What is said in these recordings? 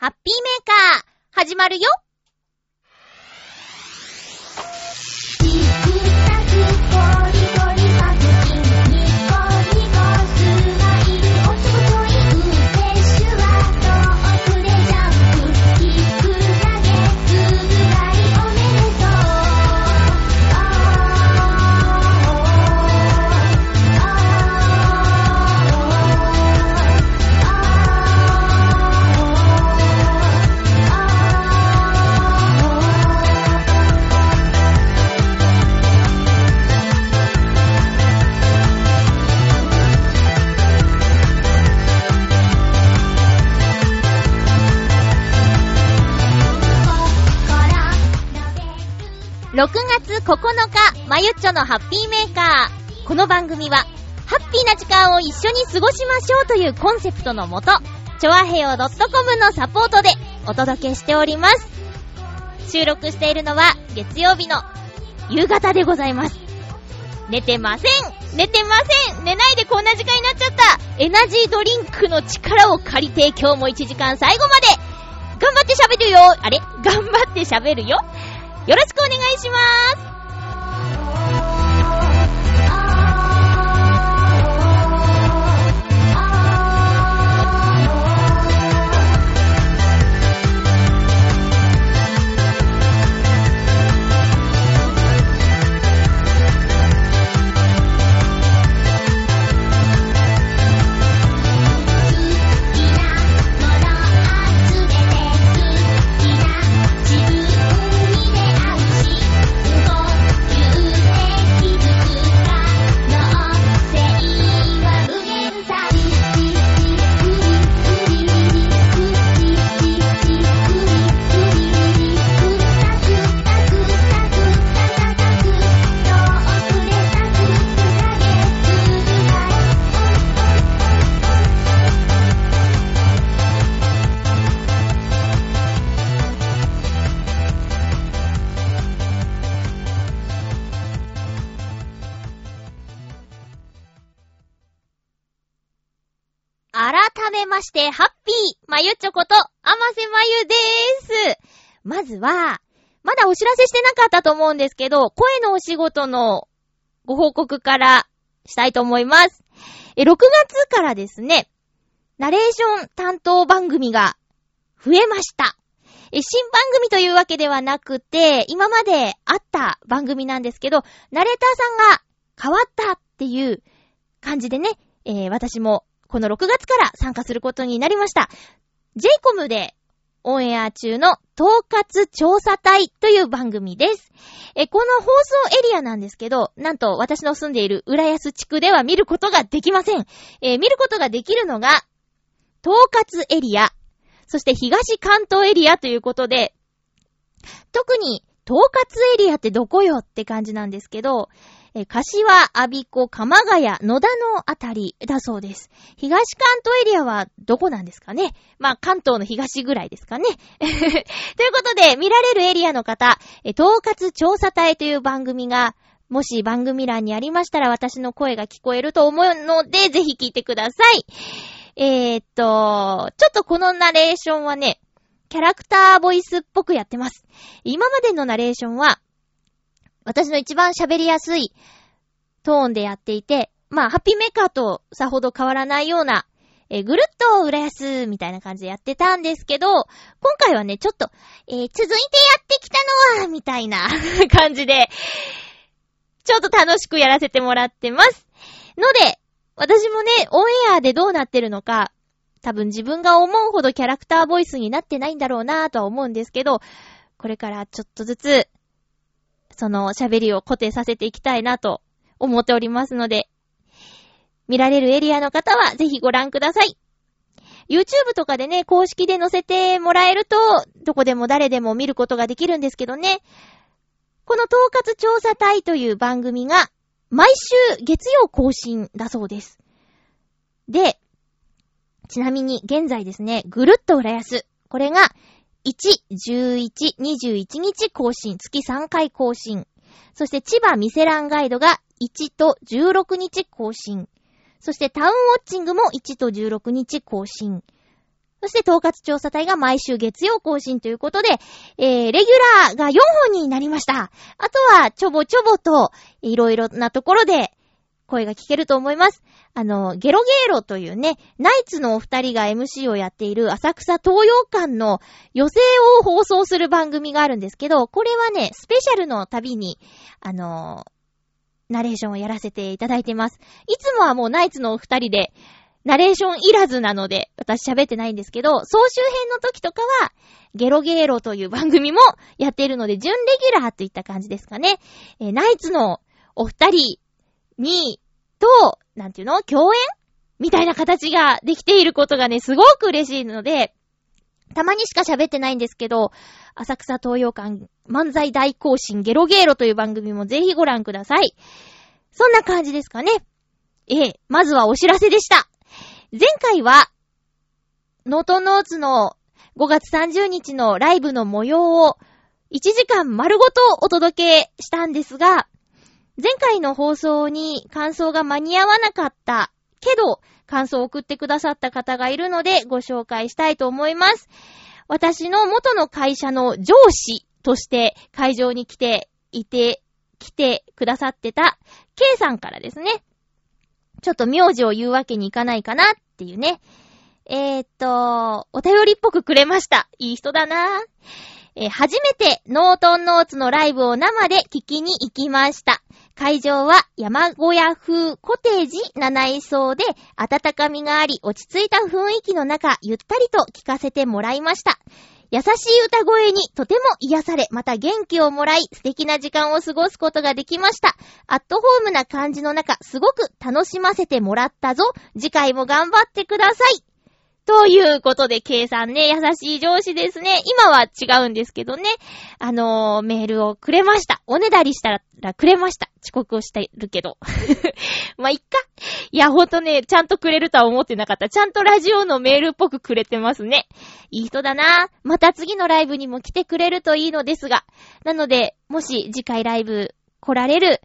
ハッピーメーカー、始まるよ。6月9日、まゆっちょのハッピーメーカー。この番組は、ハッピーな時間を一緒に過ごしましょうというコンセプトのもと、ちょわへよ .com のサポートでお届けしております。収録しているのは月曜日の夕方でございます。寝てません。寝てません。寝ないでこんな時間になっちゃった。エナジードリンクの力を借りて今日も1時間最後まで。頑張って喋るよ。あれ？頑張って喋るよ。よろしくお願いします。して、ハッピーまゆちょこと、あませまゆでーす。まずは、まだお知らせしてなかったと思うんですけど、声のお仕事のご報告からしたいと思います。え、6月からですね、ナレーション担当番組が増えました。え、新番組というわけではなくて、今まであった番組なんですけど、ナレーターさんが変わったっていう感じでね、えー、私もこの6月から参加することになりました。JCOM でオンエア中の統括調査隊という番組です。え、この放送エリアなんですけど、なんと私の住んでいる浦安地区では見ることができません。えー、見ることができるのが、統括エリア、そして東関東エリアということで、特に統括エリアってどこよって感じなんですけど、え柏、阿ビ子、鎌ヶ谷、野田のあたりだそうです。東関東エリアはどこなんですかね？まあ、関東の東ぐらいですかね。ということで、見られるエリアの方、え統括調査隊という番組が、もし番組欄にありましたら私の声が聞こえると思うので、ぜひ聞いてください。えー、っと、ちょっとこのナレーションはね、キャラクターボイスっぽくやってます。今までのナレーションは、私の一番喋りやすいトーンでやっていて、まあ、ハッピーメーカーとさほど変わらないような、え、ぐるっと浦安みたいな感じでやってたんですけど、今回はね、ちょっと、えー、続いてやってきたのは、みたいな 感じで、ちょっと楽しくやらせてもらってます。ので、私もね、オンエアでどうなってるのか、多分自分が思うほどキャラクターボイスになってないんだろうなぁとは思うんですけど、これからちょっとずつその喋りを固定させていきたいなと思っておりますので、見られるエリアの方はぜひご覧ください。YouTube とかでね、公式で載せてもらえると、どこでも誰でも見ることができるんですけどね。この統括調査隊という番組が、毎週月曜更新だそうです。で、ちなみに現在ですね、ぐるっと浦安。これが1、11、21日更新、月3回更新。そして千葉ミセランガイドが1と16日更新。そしてタウンウォッチングも1と16日更新。そして統括調査隊が毎週月曜更新ということで、えー、レギュラーが4本になりました。あとは、ちょぼちょぼと、いろいろなところで、声が聞けると思います。あの、ゲロゲーロというね、ナイツのお二人が MC をやっている浅草東洋館の予選を放送する番組があるんですけど、これはね、スペシャルの旅に、あのナレーションをやらせていただいてます。いつもはもうナイツのお二人で、ナレーションいらずなので、私喋ってないんですけど、総集編の時とかは、ゲロゲーロという番組もやっているので、準レギュラーといった感じですかね。えー、ナイツのお二人に、と、なんていうの共演みたいな形ができていることがね、すごく嬉しいので、たまにしか喋ってないんですけど、浅草東洋館漫才大行進ゲロゲーロという番組もぜひご覧ください。そんな感じですかね。ええ、まずはお知らせでした。前回は、ノートノーツの5月30日のライブの模様を1時間丸ごとお届けしたんですが、前回の放送に感想が間に合わなかったけど、感想を送ってくださった方がいるのでご紹介したいと思います。私の元の会社の上司として会場に来ていて、来てくださってた K さんからですね。ちょっと名字を言うわけにいかないかなっていうね。えー、っと、お便りっぽくくれました。いい人だなえー、初めてノートンノーツのライブを生で聞きに行きました。会場は山小屋風コテージ7位層で温かみがあり落ち着いた雰囲気の中ゆったりと聞かせてもらいました。優しい歌声にとても癒され、また元気をもらい、素敵な時間を過ごすことができました。アットホームな感じの中、すごく楽しませてもらったぞ。次回も頑張ってください。ということで、K さんね、優しい上司ですね。今は違うんですけどね。あのー、メールをくれました。おねだりしたらくれました。遅刻をしてるけど。ま、いっか。いや、ほんとね、ちゃんとくれるとは思ってなかった。ちゃんとラジオのメールっぽくくれてますね。いい人だな。また次のライブにも来てくれるといいのですが。なので、もし次回ライブ来られる、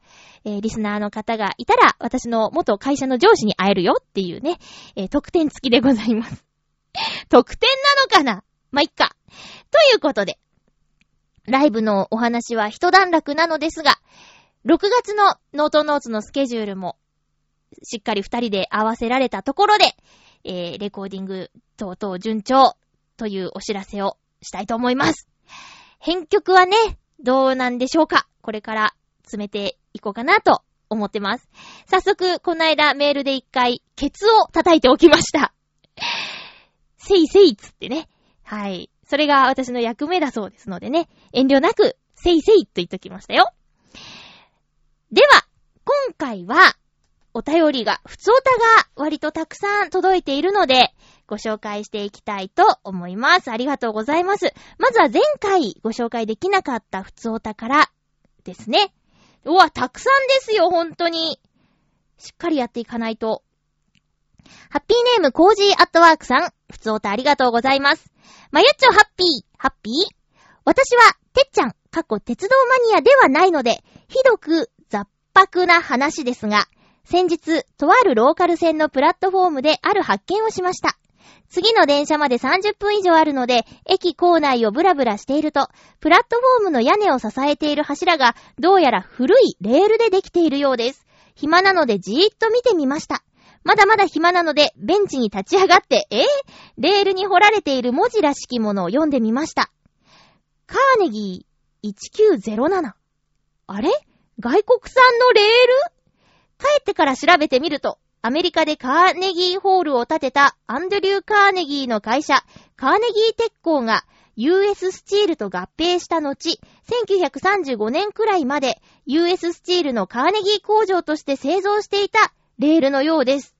えー、リスナーの方がいたら、私の元会社の上司に会えるよっていうね、えー、特典付きでございます。特典なのかな？ま、いっか。ということで、ライブのお話は一段落なのですが、6月のノートノーツのスケジュールも、しっかり二人で合わせられたところで、えー、レコーディング等々順調というお知らせをしたいと思います。編曲はね、どうなんでしょうか？これから詰めていこうかなと思ってます。早速、この間メールで一回、ケツを叩いておきました。せいせいつってね。はい。それが私の役目だそうですのでね。遠慮なく、せいせいと言っときましたよ。では、今回は、お便りが、ふつおたが割とたくさん届いているので、ご紹介していきたいと思います。ありがとうございます。まずは前回ご紹介できなかったふつおたからですね。うわ、たくさんですよ、本当に。しっかりやっていかないと。ハッピーネームコージーアットワークさん、ふつおたありがとうございます。まゆっちょハッピー、ハッピー？私は、てっちゃん、過去鉄道マニアではないので、ひどく雑白な話ですが、先日、とあるローカル線のプラットフォームである発見をしました。次の電車まで30分以上あるので、駅構内をブラブラしていると、プラットフォームの屋根を支えている柱が、どうやら古いレールでできているようです。暇なのでじーっと見てみました。まだまだ暇なので、ベンチに立ち上がって、え？ー、レールに彫られている文字らしきものを読んでみました。カーネギー1907。あれ？外国産のレール？帰ってから調べてみると、アメリカでカーネギーホールを建てたアンドリュー・カーネギーの会社、カーネギー鉄工が US スチールと合併した後、1935年くらいまで US スチールのカーネギー工場として製造していたレールのようです。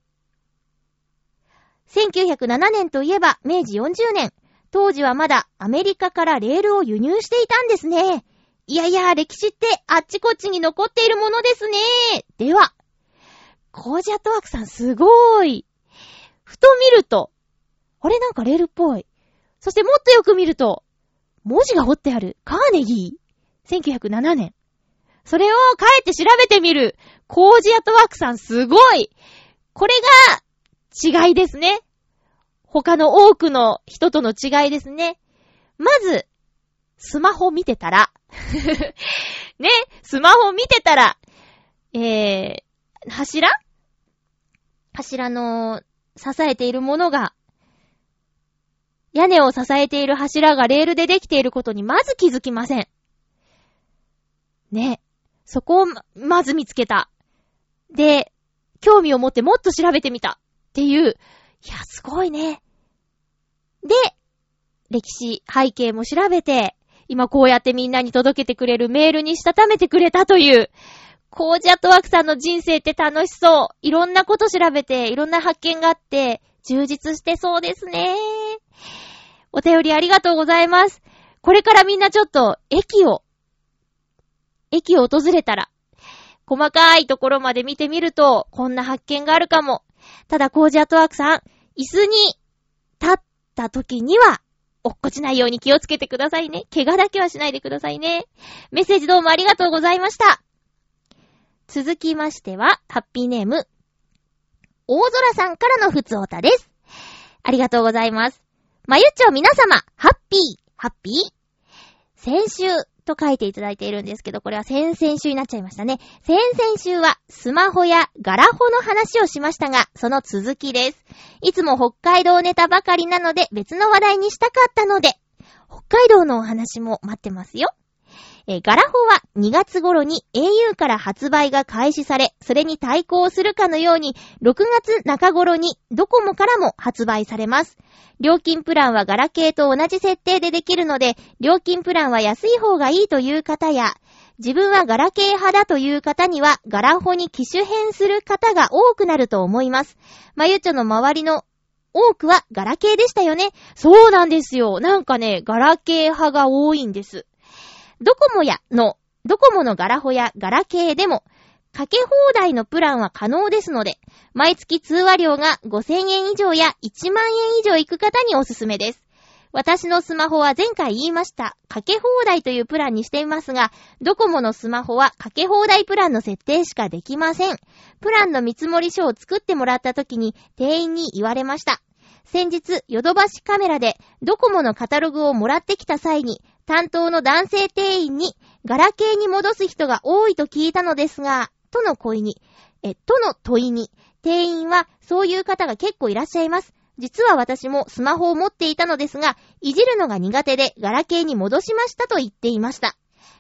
1907年といえば明治40年。当時はまだアメリカからレールを輸入していたんですね。いやいや、歴史ってあっちこっちに残っているものですね。では、コージアットワークさんすごーい。ふと見ると、あれなんかレールっぽい。そしてもっとよく見ると、文字が彫ってある。カーネギー。1907年。それを帰って調べてみる。コージアットワークさんすごい。これが違いですね。他の多くの人との違いですね。まず、スマホ見てたら ね、スマホ見てたら、えー、柱？柱の支えているものが、屋根を支えている柱がレールでできていることにまず気づきません。ね。そこをまず見つけた。で、興味を持ってもっと調べてみた。っていう、いや、すごいね。で、歴史、背景も調べて、今こうやってみんなに届けてくれるメールにしたためてくれたという、コージアットワークさんの人生って楽しそう。いろんなこと調べて、いろんな発見があって、充実してそうですね。お便りありがとうございます。これからみんなちょっと、駅を、駅を訪れたら、細かいところまで見てみると、こんな発見があるかも。ただ、コージアトワークさん、椅子に立った時には、落っこちないように気をつけてくださいね。怪我だけはしないでくださいね。メッセージどうもありがとうございました。続きましては、ハッピーネーム、大空さんからのふつおたです。ありがとうございます。まゆっちょ皆様、ハッピー、ハッピー先週と書いていただいているんですけど、これは先々週になっちゃいましたね。先々週はスマホやガラホの話をしましたが、その続きです。いつも北海道ネタばかりなので別の話題にしたかったので、北海道のお話も待ってますよ。えー、ガラホは2月頃に au から発売が開始され、それに対抗するかのように、6月中頃にドコモからも発売されます。料金プランはガラケーと同じ設定でできるので、料金プランは安い方がいいという方や、自分はガラケー派だという方には、ガラホに機種変する方が多くなると思います。まゆちょの周りの多くはガラケーでしたよね。そうなんですよ。なんかね、ガラケー派が多いんです。ドコモやの、ドコモのガラホやガラケーでも、かけ放題のプランは可能ですので、毎月通話料が5000円以上や1万円以上行く方におすすめです。私のスマホは前回言いました。かけ放題というプランにしていますが、ドコモのスマホはかけ放題プランの設定しかできません。プランの見積書を作ってもらった時に店員に言われました。先日、ヨドバシカメラでドコモのカタログをもらってきた際に、担当の男性店員に、ガラケーに戻す人が多いと聞いたのですが、との声に、え、との問いに、店員はそういう方が結構いらっしゃいます。実は私もスマホを持っていたのですが、いじるのが苦手でガラケーに戻しましたと言っていました。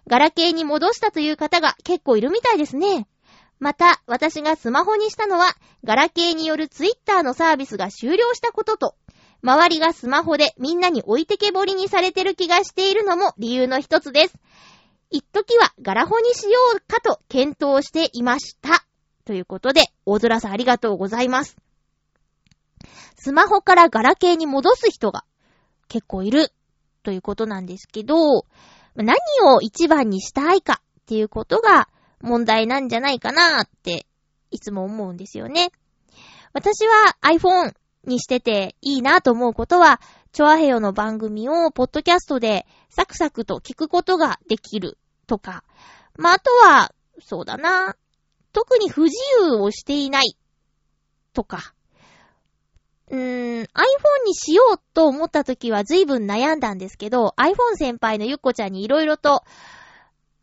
ガラケーに戻したという方が結構いるみたいですね。また、私がスマホにしたのは、ガラケーによるツイッターのサービスが終了したことと、周りがスマホでみんなに置いてけぼりにされてる気がしているのも理由の一つです。一時はガラホにしようかと検討していました。ということで、大空さんありがとうございます。スマホからガラケーに戻す人が結構いるということなんですけど、何を一番にしたいかっていうことが問題なんじゃないかなっていつも思うんですよね。私は iPhone にしてていいなと思うことは、チョアヘヨの番組をポッドキャストでサクサクと聞くことができるとか、まあ、あとは、そうだな、特に不自由をしていないとか、うーん、iPhone にしようと思った時は随分悩んだんですけど、iPhone 先輩のゆっこちゃんに色々と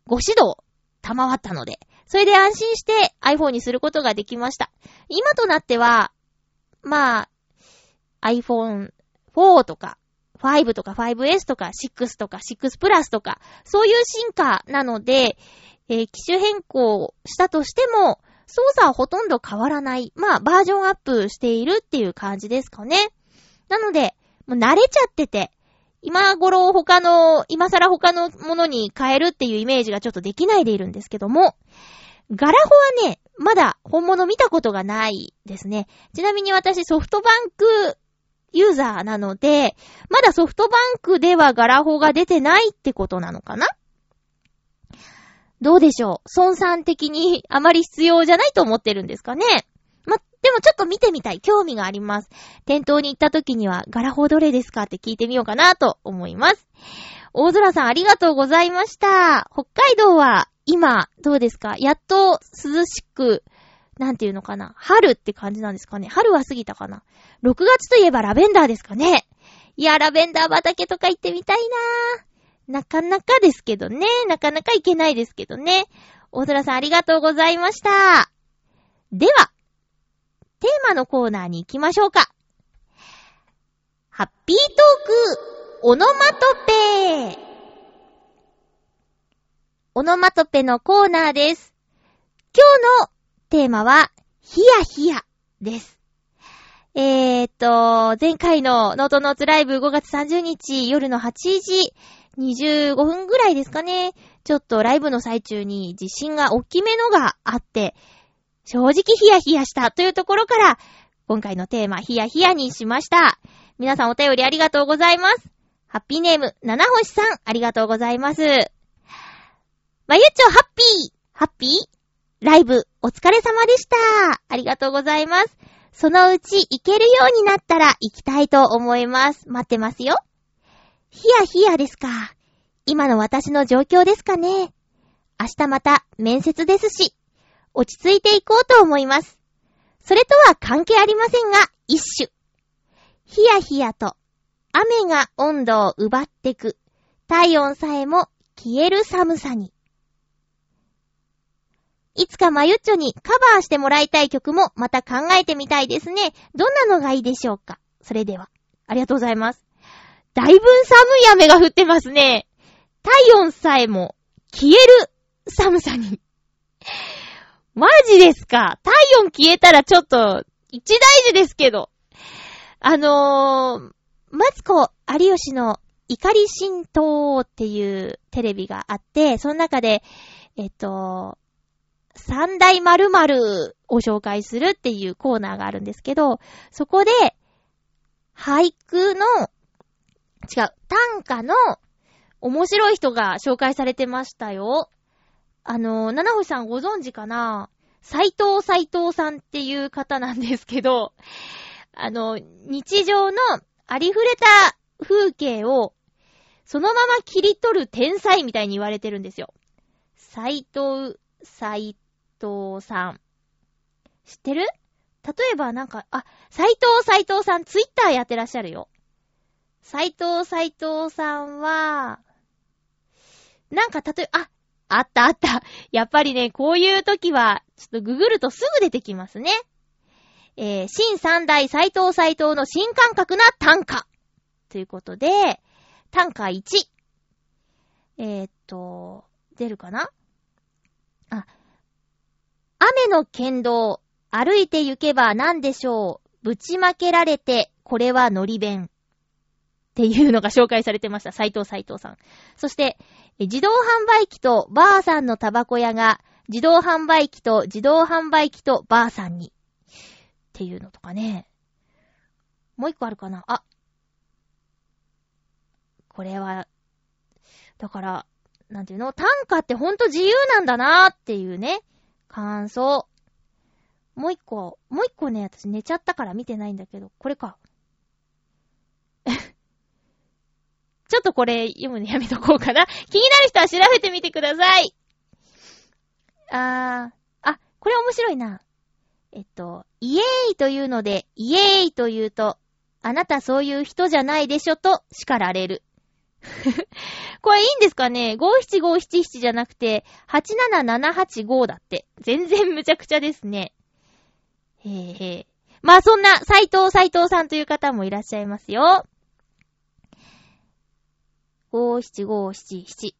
ご指導賜ったので、それで安心して iPhone にすることができました。今となっては、まあ、iPhone 4とか、5とか 5S とか6とか6プラスとか、そういう進化なので、えー、機種変更したとしても、操作はほとんど変わらない。まあ、バージョンアップしているっていう感じですかね。なので、もう慣れちゃってて、今頃他の、今更他のものに変えるっていうイメージがちょっとできないでいるんですけども、ガラホはね、まだ本物見たことがないですね。ちなみに私ソフトバンクユーザーなので、まだソフトバンクではガラホが出てないってことなのかな？どうでしょう？孫さん的にあまり必要じゃないと思ってるんですかね？ま、でもちょっと見てみたい。興味があります。店頭に行った時には、ガラホどれですかって聞いてみようかなと思います。大空さんありがとうございました。北海道は今、どうですか？やっと涼しくなんていうのかな？春って感じなんですかね？春は過ぎたかな？6月といえばラベンダーですかね？いや、ラベンダー畑とか行ってみたいななかなかですけどね。なかなか行けないですけどね。大空さんありがとうございました。では、テーマのコーナーに行きましょうか。ハッピートーク、オノマトペオノマトペのコーナーです。今日のテーマは、ヒヤヒヤです。えー、っと、前回のノートノーツライブ5月30日夜の8時25分ぐらいですかね。ちょっとライブの最中に地震が大きめのがあって、正直ヒヤヒヤしたというところから、今回のテーマヒヤヒヤにしました。皆さんお便りありがとうございます。ハッピーネーム、七星さん、ありがとうございます。まゆっちょ、ハッピーハッピー？ライブ、お疲れ様でした。ありがとうございます。そのうち行けるようになったら行きたいと思います。待ってますよ。ヒヤヒヤですか。今の私の状況ですかね。明日また面接ですし、落ち着いていこうと思います。それとは関係ありませんが、一種。ヒヤヒヤと、雨が温度を奪ってく、体温さえも消える寒さに。いつかまゆっちょにカバーしてもらいたい曲もまた考えてみたいですね。どんなのがいいでしょうか？それでは。ありがとうございます。だいぶ寒い雨が降ってますね。体温さえも消える寒さに。マジですか？体温消えたらちょっと一大事ですけど。あのー、マツコ有吉の怒り浸透っていうテレビがあって、その中で、えっと、三大〇〇を紹介するっていうコーナーがあるんですけど、そこで、俳句の、違う、短歌の面白い人が紹介されてましたよ。あの、七星さんご存知かな？斎藤斎藤さんっていう方なんですけど、あの、日常のありふれた風景をそのまま切り取る天才みたいに言われてるんですよ。斎藤斎藤さん。知ってる？例えばなんか、あ、斎藤斎藤さんツイッターやってらっしゃるよ。斎藤斎藤さんは、なんか例え、あ、あったあった。やっぱりね、こういう時は、ちょっとググるとすぐ出てきますね。えー、新三代斎藤斎藤の新感覚な短歌。ということで、短歌1。えー、っと、出るかな？あ、雨の剣道、歩いて行けば何でしょう。ぶちまけられて、これはのり弁。っていうのが紹介されてました。斎藤斎藤さん。そして、自動販売機とバーさんのタバコ屋が、自動販売機と自動販売機とバーさんに。っていうのとかね。もう一個あるかなあ。これは、だから、なんていうの？短歌ってほんと自由なんだなーっていうね。感想。もう一個、もう一個ね、私寝ちゃったから見てないんだけど、これか。ちょっとこれ読むのやめとこうかな。気になる人は調べてみてください。あー、あ、これ面白いな。えっと、イエーイというので、イエーイと言うと、あなたそういう人じゃないでしょと叱られる。これいいんですかね ?57577 じゃなくて、87785だって。全然むちゃくちゃですね。へぇへぇ。まあそんな、斎藤斎藤さんという方もいらっしゃいますよ。57577。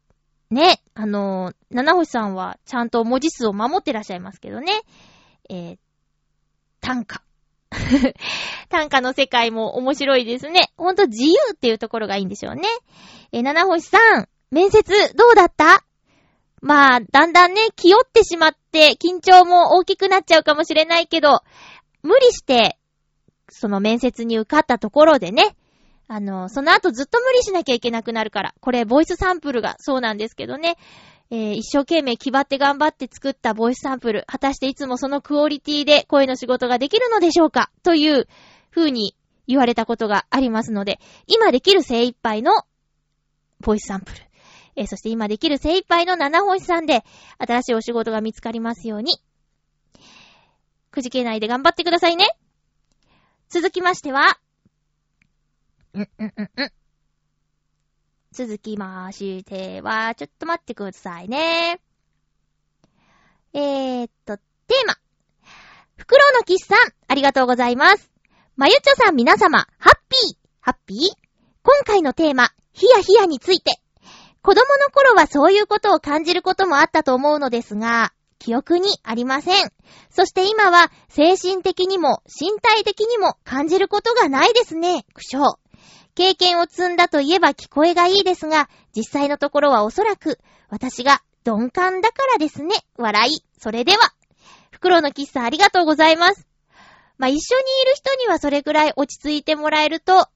ね。あのー、七星さんはちゃんと文字数を守ってらっしゃいますけどね。えー、短歌。短歌の世界も面白いですね。ほんと自由っていうところがいいんでしょうね。え、七星さん、面接どうだった？まあ、だんだんね、気負ってしまって、緊張も大きくなっちゃうかもしれないけど、無理して、その面接に受かったところでね、あの、その後ずっと無理しなきゃいけなくなるから。これ、ボイスサンプルがそうなんですけどね。えー、一生懸命気張って頑張って作ったボイスサンプル。果たしていつもそのクオリティで声の仕事ができるのでしょうか？という風に言われたことがありますので、今できる精一杯のボイスサンプル。えー、そして今できる精一杯の七星さんで、新しいお仕事が見つかりますように。くじけないで頑張ってくださいね。続きましては、うんうんうんうん。続きましては、ちょっと待ってくださいね。えー、っと、テーマ。フクロウのキスさん、ありがとうございます。まゆちょさん皆様、ハッピー、ハッピー？今回のテーマ、ヒヤヒヤについて。子供の頃はそういうことを感じることもあったと思うのですが、記憶にありません。そして今は精神的にも身体的にも感じることがないですね。苦笑。経験を積んだといえば聞こえがいいですが、実際のところはおそらく私が鈍感だからですね。笑い。それでは。袋の喫茶ありがとうございます。まあ、一緒にいる人にはそれくらい落ち着いてもらえると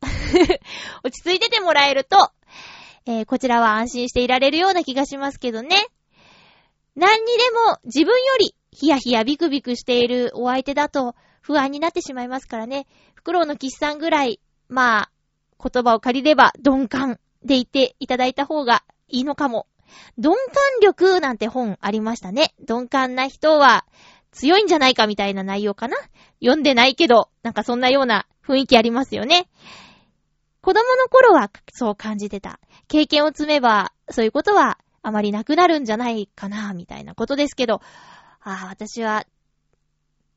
落ち着いててもらえると、えー、こちらは安心していられるような気がしますけどね。何にでも自分よりヒヤヒヤビクビクしているお相手だと不安になってしまいますからね。フクロウのキスさんぐらい、まあ、言葉を借りれば鈍感で言っていただいた方がいいのかも鈍感力なんて本ありましたね。鈍感な人は強いんじゃないかみたいな内容かな読んでないけど、なんかそんなような雰囲気ありますよね。子供の頃はそう感じてた。経験を積めば、そういうことはあまりなくなるんじゃないかな、みたいなことですけど、ああ、私は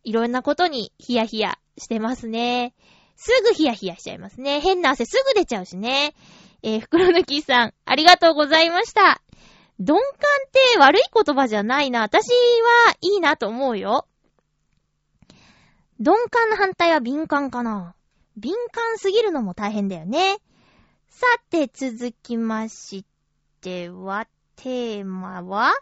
いろんなことにヒヤヒヤしてますね。すぐヒヤヒヤしちゃいますね。変な汗すぐ出ちゃうしね。えー、袋抜きさん、ありがとうございました。鈍感って悪い言葉じゃないな。私はいいなと思うよ。鈍感の反対は敏感かな。敏感すぎるのも大変だよね。さて、続きましては、テーマは、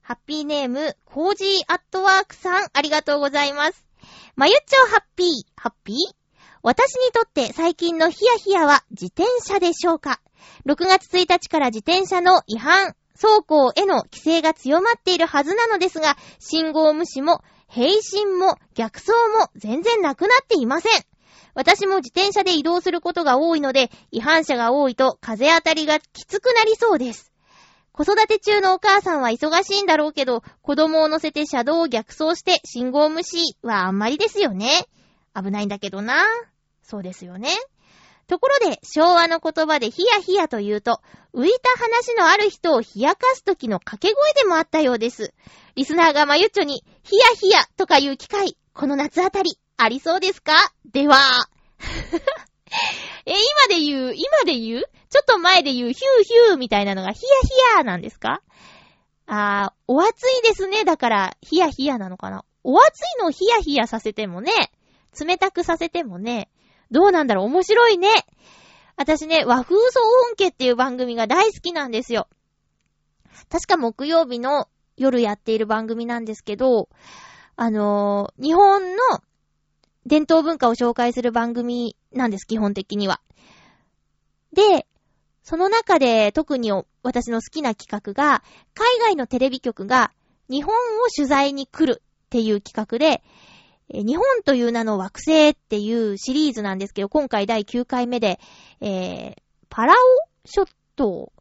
ハッピーネーム、コージーアットワークさん、ありがとうございます。まゆっちょハッピー、ハッピー？私にとって最近のヒヤヒヤは自転車でしょうか ?6 月1日から自転車の違反、走行への規制が強まっているはずなのですが、信号無視も、並進も、逆走も全然なくなっていません。私も自転車で移動することが多いので、違反者が多いと風当たりがきつくなりそうです。子育て中のお母さんは忙しいんだろうけど、子供を乗せて車道を逆走して信号無視はあんまりですよね。危ないんだけどな。そうですよね。ところで、昭和の言葉でヒヤヒヤと言うと、浮いた話のある人を冷やかす時の掛け声でもあったようです。リスナーがまゆっちょに、ヒヤヒヤとかいう機会、この夏あたり、ありそうですか？では。え、今で言う、今で言う？ちょっと前で言うヒューヒューみたいなのがヒヤヒヤなんですか？あー、お暑いですね。だから、ヒヤヒヤなのかな？お暑いのをヒヤヒヤさせてもね、冷たくさせてもね、どうなんだろう？面白いね。私ね、和風総音家っていう番組が大好きなんですよ。確か木曜日の夜やっている番組なんですけど、あのー、日本の伝統文化を紹介する番組なんです、基本的には。で、その中で特に私の好きな企画が、海外のテレビ局が日本を取材に来るっていう企画で、日本という名の惑星っていうシリーズなんですけど、今回第9回目で、えー、パラオ諸島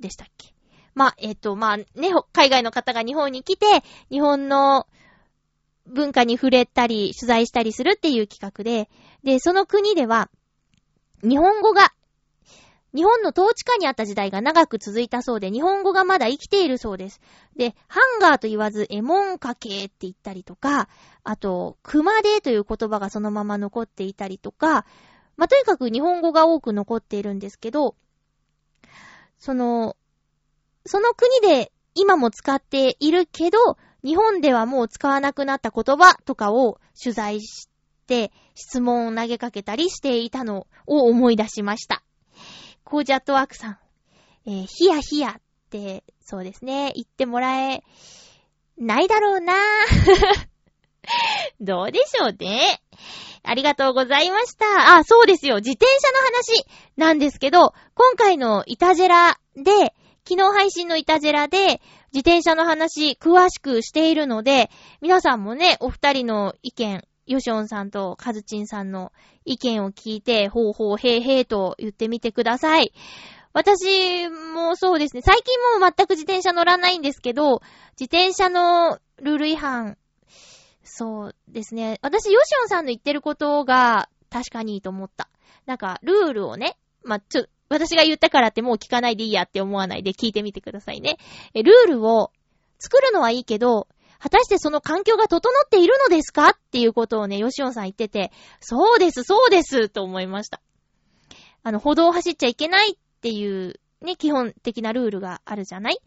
でしたっけ？まあ、えっ、ー、と、まあ、ね、海外の方が日本に来て、日本の文化に触れたり、取材したりするっていう企画で、で、その国では、日本語が日本の統治下にあった時代が長く続いたそうで、日本語がまだ生きているそうです。で、ハンガーと言わず、エモンかけって言ったりとか、あと、熊手という言葉がそのまま残っていたりとか、まあ、とにかく日本語が多く残っているんですけど、その、その国で今も使っているけど、日本ではもう使わなくなった言葉とかを取材して、質問を投げかけたりしていたのを思い出しました。コージャットワークさん、えー、ヒヤヒヤって、そうですね、言ってもらえ、ないだろうな どうでしょうね。ありがとうございました。あ、そうですよ。自転車の話なんですけど、今回のイタジェラで、昨日配信のイタジェラで、自転車の話詳しくしているので、皆さんもね、お二人の意見、ヨシオンさんとカズチンさんの意見を聞いて、ほうほう、へいへいと言ってみてください。私もそうですね。最近も全く自転車乗らないんですけど、自転車のルール違反、そうですね。私、ヨシオンさんの言ってることが確かにいいと思った。なんか、ルールをね、まあ、ちょ、私が言ったからってもう聞かないでいいやって思わないで聞いてみてくださいね。え、ルールを作るのはいいけど、果たしてその環境が整っているのですか？っていうことをね、ヨシオンさん言ってて、そうです、そうです、と思いました。あの、歩道を走っちゃいけないっていうね、基本的なルールがあるじゃない？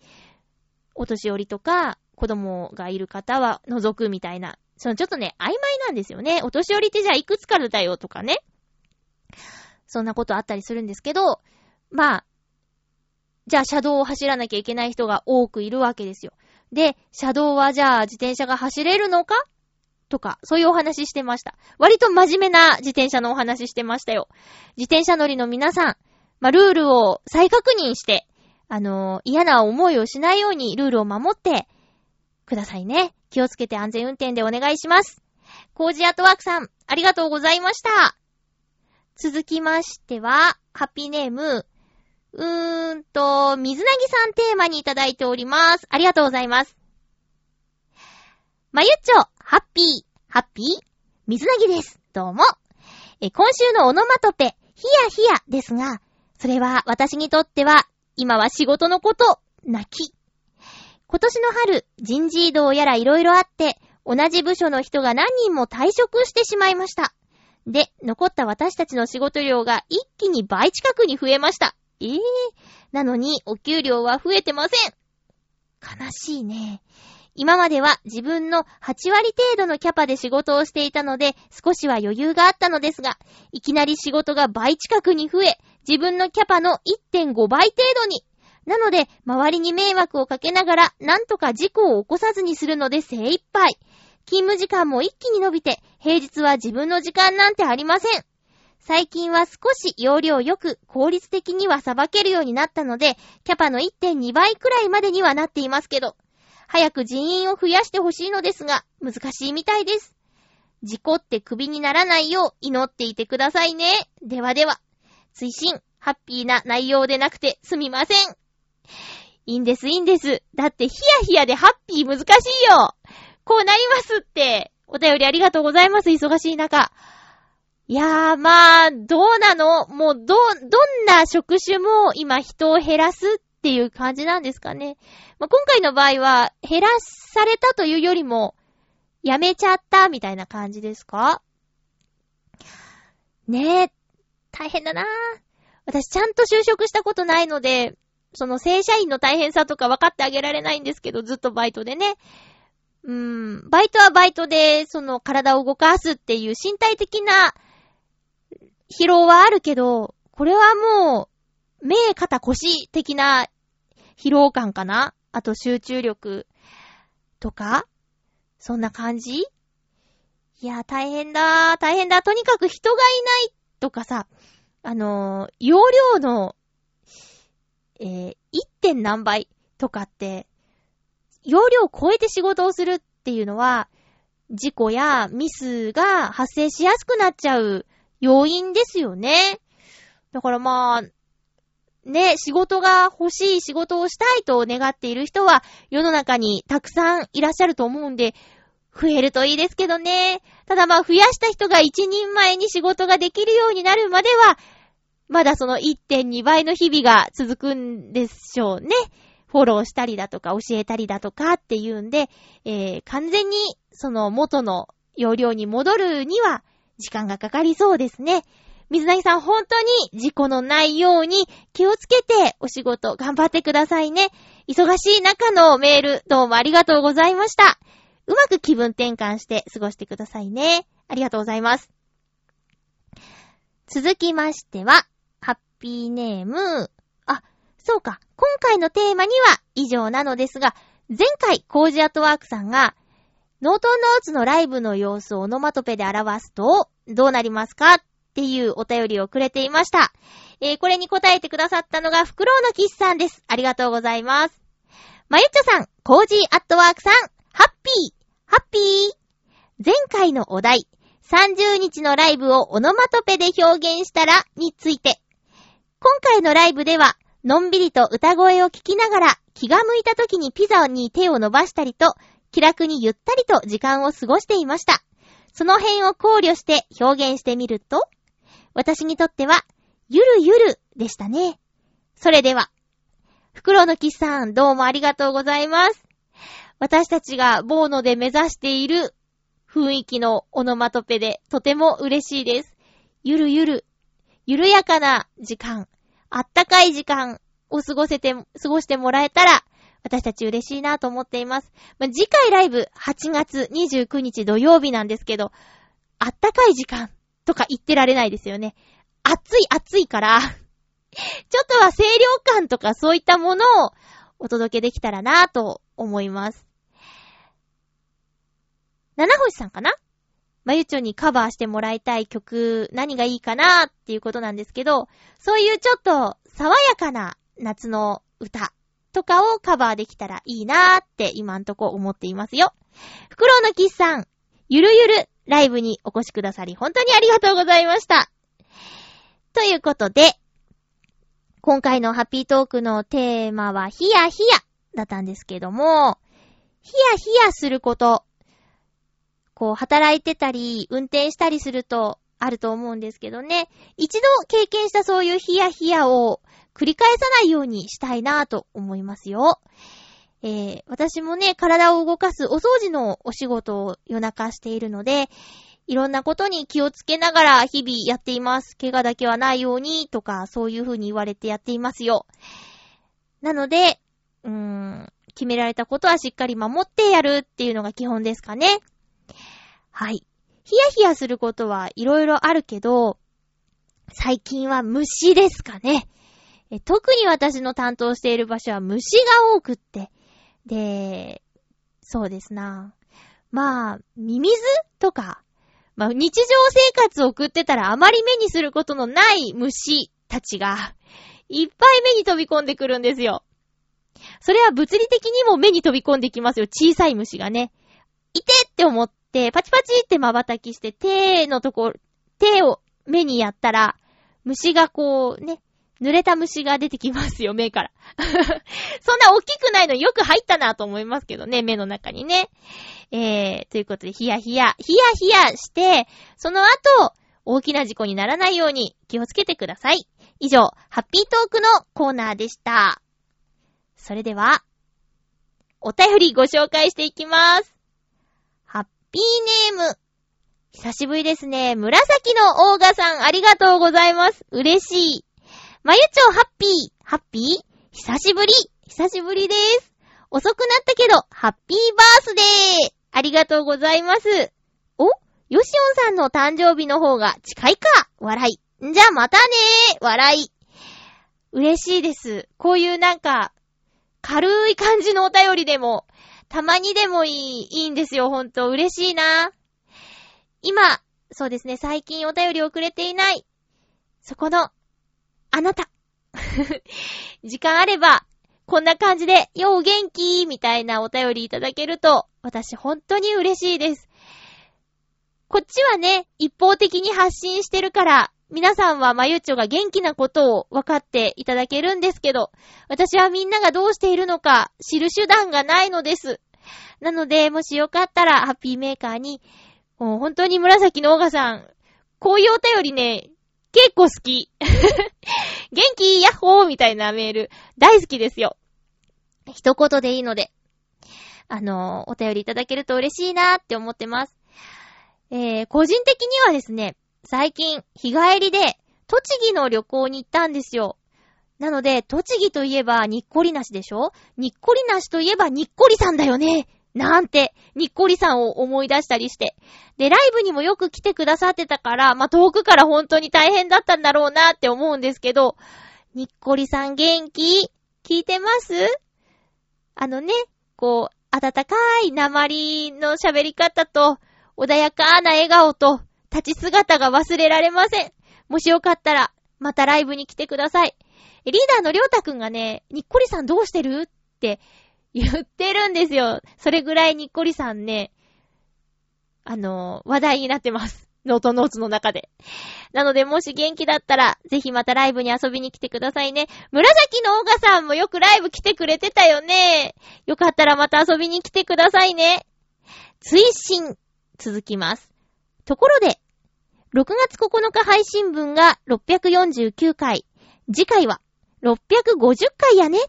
お年寄りとか、子供がいる方は除くみたいな。そのちょっとね、曖昧なんですよね。お年寄りってじゃあいくつからだよとかね。そんなことあったりするんですけど、まあ、じゃあ車道を走らなきゃいけない人が多くいるわけですよ。で、車道はじゃあ自転車が走れるのか？とか、そういうお話してました。割と真面目な自転車のお話してましたよ。自転車乗りの皆さん、まあ、ルールを再確認して、あのー、嫌な思いをしないようにルールを守ってくださいね。気をつけて安全運転でお願いします。コージアートワークさん、ありがとうございました。続きましては、ハッピーネーム、うーんと、水なぎさんテーマにいただいております。ありがとうございます。まゆっちょ、ハッピー、ハッピー、水なぎです。どうも。え、今週のオノマトペ、ヒヤヒヤですが、それは私にとっては、今は仕事のこと、泣き。今年の春、人事異動やら色々あって、同じ部署の人が何人も退職してしまいました。で、残った私たちの仕事量が一気に倍近くに増えました。ええー、なのに、お給料は増えてません。悲しいね。今までは自分の8割程度のキャパで仕事をしていたので、少しは余裕があったのですが、いきなり仕事が倍近くに増え、自分のキャパの1.5倍程度に。なので、周りに迷惑をかけながら、なんとか事故を起こさずにするので精一杯。勤務時間も一気に伸びて、平日は自分の時間なんてありません。最近は少し容量よく効率的にはさばけるようになったので、キャパの1.2倍くらいまでにはなっていますけど、早く人員を増やしてほしいのですが、難しいみたいです。事故って首にならないよう祈っていてくださいね。ではでは。追伸、ハッピーな内容でなくてすみません。いいんです、いいんです。だってヒヤヒヤでハッピー難しいよ。こうなりますって。お便りありがとうございます、忙しい中。いやー、まあ、どうなの？もう、ど、どんな職種も今人を減らすっていう感じなんですかね。まあ、今回の場合は、減らされたというよりも、やめちゃったみたいな感じですか？ねえ、大変だな私ちゃんと就職したことないので、その正社員の大変さとか分かってあげられないんですけど、ずっとバイトでね。うーん、バイトはバイトで、その体を動かすっていう身体的な疲労はあるけど、これはもう、目、肩、腰的な疲労感かな？あと集中力とか？そんな感じ？いや、大変だ、大変だ。とにかく人がいないとかさ、あのー、容量の、えー、1. 点何倍とかって、容量を超えて仕事をするっていうのは、事故やミスが発生しやすくなっちゃう要因ですよね。だからまあ、ね、仕事が欲しい仕事をしたいと願っている人は世の中にたくさんいらっしゃると思うんで、増えるといいですけどね。ただまあ増やした人が一人前に仕事ができるようになるまでは、まだその1.2倍の日々が続くんでしょうね。フォローしたりだとか教えたりだとかっていうんで、えー、完全にその元の容量に戻るには時間がかかりそうですね。水なぎさん、本当に事故のないように気をつけてお仕事頑張ってくださいね。忙しい中のメール、どうもありがとうございました。うまく気分転換して過ごしてくださいね。ありがとうございます。続きましては、ハッピーネーム、あ、そうか、今回のテーマには以上なのですが、前回、コージアトワークさんが、ノートンノーツのライブの様子をオノマトペで表すと、どうなりますかっていうお便りをくれていました。えー、これに答えてくださったのが、フクロウのキスさんです。ありがとうございます。まゆっちょさん、コージーアットワークさん、ハッピー、ハッピー。前回のお題、30日のライブをオノマトペで表現したらについて。今回のライブでは、のんびりと歌声を聞きながら、気が向いた時にピザに手を伸ばしたりと、気楽にゆったりと時間を過ごしていました。その辺を考慮して表現してみると、私にとっては、ゆるゆるでしたね。それでは、フクロウのキスさん、どうもありがとうございます。私たちがボーノで目指している雰囲気のオノマトペでとても嬉しいです。ゆるゆる、緩やかな時間、あったかい時間を過ごせて、過ごしてもらえたら、私たち嬉しいなと思っています。まあ、次回ライブ8月29日土曜日なんですけど、あったかい時間とか言ってられないですよね。暑い暑いから ちょっとは清涼感とかそういったものをお届けできたらなと思います。七星さんかな？まゆちょにカバーしてもらいたい曲、何がいいかなっていうことなんですけど、そういうちょっと爽やかな夏の歌とかをカバーできたらいいなーって今んとこ思っていますよ。フクロウのキスさん、ゆるゆるライブにお越しくださり本当にありがとうございました。ということで、今回のハッピートークのテーマはヒヤヒヤだったんですけども、ヒヤヒヤすること、こう働いてたり、運転したりするとあると思うんですけどね、一度経験したそういうヒヤヒヤを繰り返さないようにしたいなぁと思いますよ。えー、私もね、体を動かすお掃除のお仕事を夜中しているので、いろんなことに気をつけながら日々やっています。怪我だけはないようにとか、そういう風に言われてやっていますよ。なので、うーん、決められたことはしっかり守ってやるっていうのが基本ですかね。はい。ヒヤヒヤすることはいろいろあるけど、最近は虫ですかね。特に私の担当している場所は虫が多くって。で、そうですな。まあ、ミミズとか、まあ、日常生活を送ってたらあまり目にすることのない虫たちが、いっぱい目に飛び込んでくるんですよ。それは物理的にも目に飛び込んできますよ。小さい虫がね。いてって思って、パチパチって瞬きして、手のとこ、手を目にやったら、虫がこうね、濡れた虫が出てきますよ、目から。そんな大きくないのよく入ったなと思いますけどね、目の中にね。えー、ということで、ヒヤヒヤ、ヒヤヒヤして、その後、大きな事故にならないように気をつけてください。以上、ハッピートークのコーナーでした。それでは、お便りご紹介していきます。ハッピーネーム。久しぶりですね。紫のオーガさん、ありがとうございます。嬉しい。まゆちょハッピー、ハッピー？久しぶり、久しぶりです。遅くなったけど、ハッピーバースデーありがとうございます。お？ヨシオンさんの誕生日の方が近いか笑い。んじゃ、またねー笑い。嬉しいです。こういうなんか、軽い感じのお便りでも、たまにでもいい、いいんですよ、ほんと。嬉しいな。今、そうですね、最近お便りをくれていない、そこのあなた。時間あれば、こんな感じで、よう元気みたいなお便りいただけると、私本当に嬉しいです。こっちはね、一方的に発信してるから、皆さんはまゆっちょが元気なことを分かっていただけるんですけど、私はみんながどうしているのか知る手段がないのです。なので、もしよかったら、ハッピーメーカーに、もう本当に紫のオガさん、こういうお便りね、結構好き。元気ヤッホーみたいなメール、大好きですよ。一言でいいので、あの、お便りいただけると嬉しいなーって思ってます。えー、個人的にはですね、最近、日帰りで、栃木の旅行に行ったんですよ。なので、栃木といえば、にっこりなしでしょ？にっこりなしといえば、にっこりさんだよね。なんて、にっこりさんを思い出したりして。で、ライブにもよく来てくださってたから、まあ、遠くから本当に大変だったんだろうなって思うんですけど、にっこりさん元気？聞いてます？あのね、こう、温かい鉛の喋り方と、穏やかな笑顔と、立ち姿が忘れられません。もしよかったら、またライブに来てください。リーダーのりょうたくんがね、にっこりさんどうしてるって言ってるんですよ。それぐらいにっこりさんね、あの、話題になってます。ノートノーツの中で。なので、もし元気だったら、ぜひまたライブに遊びに来てくださいね。紫のオーガさんもよくライブ来てくれてたよね。よかったらまた遊びに来てくださいね。追伸、続きます。ところで、6月9日配信分が649回。次回は650回やね。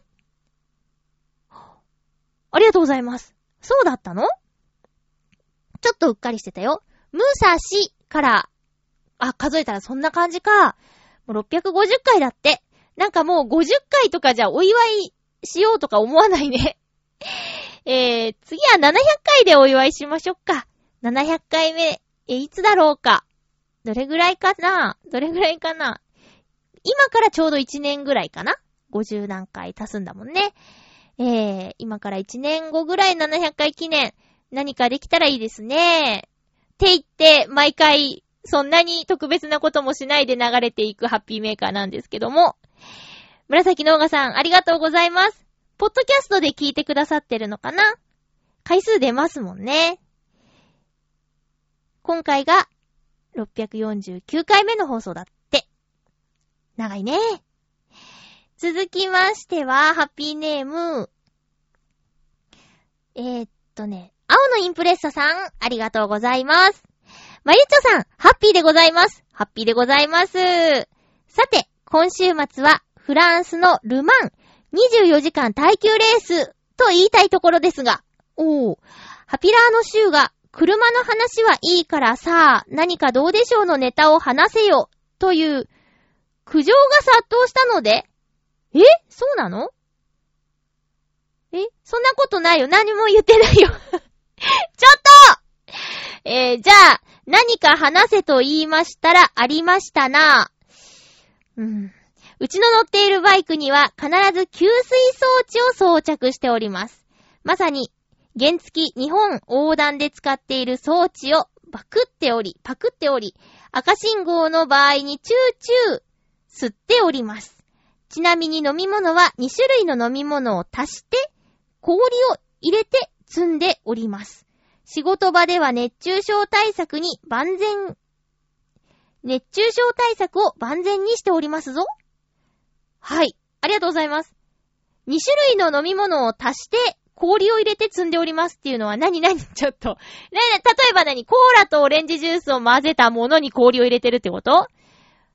ありがとうございます。そうだったの？ちょっとうっかりしてたよ。ムーサーシから、あ、数えたらそんな感じか。もう650回だって。なんかもう50回とかじゃお祝いしようとか思わないね。えー、次は700回でお祝いしましょうか。700回目、え、いつだろうか。どれぐらいかな？どれぐらいかな？今からちょうど1年ぐらいかな ?50 何回足すんだもんね。えー、今から1年後ぐらい700回記念、何かできたらいいですね。って言って、毎回、そんなに特別なこともしないで流れていくハッピーメーカーなんですけども。紫のオガさん、ありがとうございます。ポッドキャストで聞いてくださってるのかな？回数出ますもんね。今回が649回目の放送だって。長いね。続きましては、ハッピーネーム。えー、っとね、青のインプレッサさん、ありがとうございます。まゆちょさん、ハッピーでございます。ハッピーでございます。さて、今週末はフランスのルマン24時間耐久レースと言いたいところですが、おー、ハピラーの州が車の話はいいからさ、何かどうでしょうのネタを話せよ、という苦情が殺到したので、え？そうなの？え？そんなことないよ。何も言ってないよ ちょっとえー、じゃあ、何か話せと言いましたら、ありましたな。うん。うちの乗っているバイクには必ず給水装置を装着しております。まさに、原付日本横断で使っている装置をパクっており、パクっており、赤信号の場合にチューチュー吸っております。ちなみに飲み物は2種類の飲み物を足して、氷を入れて積んでおります。仕事場では熱中症対策に万全、熱中症対策を万全にしておりますぞ。はい。ありがとうございます。2種類の飲み物を足して氷を入れて積んでおりますっていうのは何何？ちょっと。ね例えば何？コーラとオレンジジュースを混ぜたものに氷を入れてるってこと？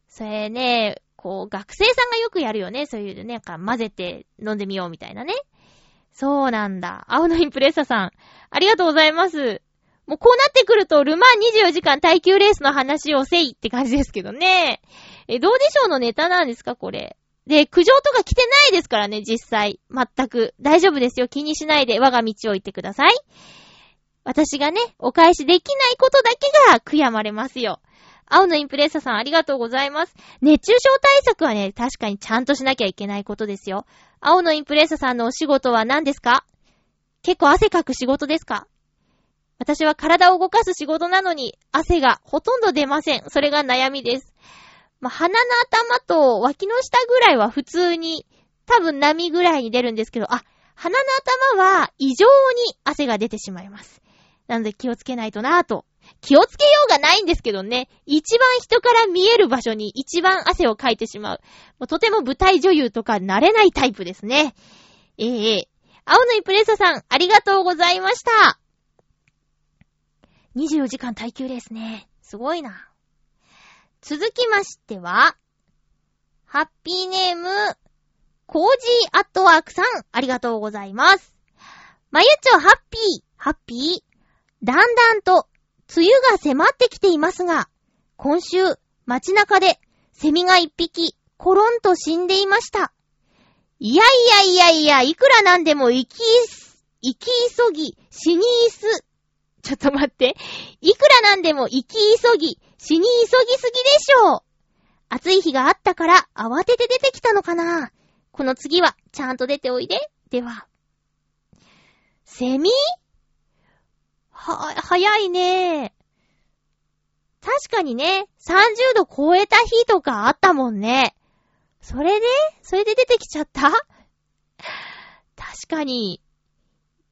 それね、こう、学生さんがよくやるよね。そういうね、なんか混ぜて飲んでみようみたいなね。そうなんだ。青のインプレッサさん。ありがとうございます。もうこうなってくると、ルマン24時間耐久レースの話をせいって感じですけどね。え、どうでしょうのネタなんですか？これ。で、苦情とか来てないですからね、実際。全く。大丈夫ですよ。気にしないで我が道を行ってください。私がね、お返しできないことだけが悔やまれますよ。青のインプレッサさんありがとうございます。熱中症対策はね、確かにちゃんとしなきゃいけないことですよ。青のインプレッサさんのお仕事は何ですか？結構汗かく仕事ですか？私は体を動かす仕事なのに汗がほとんど出ません。それが悩みです。まあ、鼻の頭と脇の下ぐらいは普通に、多分波ぐらいに出るんですけど、あ、鼻の頭は異常に汗が出てしまいます。なので気をつけないとなぁと気をつけようがないんですけどね、一番人から見える場所に一番汗をかいてしまう。もうとても舞台女優とかなれないタイプですね。ええー、青のイプレッサさん、ありがとうございました。24時間耐久レースね。すごいな。続きましては、ハッピーネーム、コージーアットワークさん、ありがとうございます。まゆちょハッピー、ハッピー。だんだんと梅雨が迫ってきていますが、今週、街中で、セミが一匹、コロンと死んでいました。いやいやいやいや、いくらなんでも生き、生き急ぎ、死にす。ちょっと待って。いくらなんでも生き急ぎ、死に急ぎすぎでしょ。暑い日があったから慌てて出てきたのかな。この次はちゃんと出ておいで。では。セミ？は、早いね。確かにね、30度超えた日とかあったもんね。それで？それで出てきちゃった？確かに、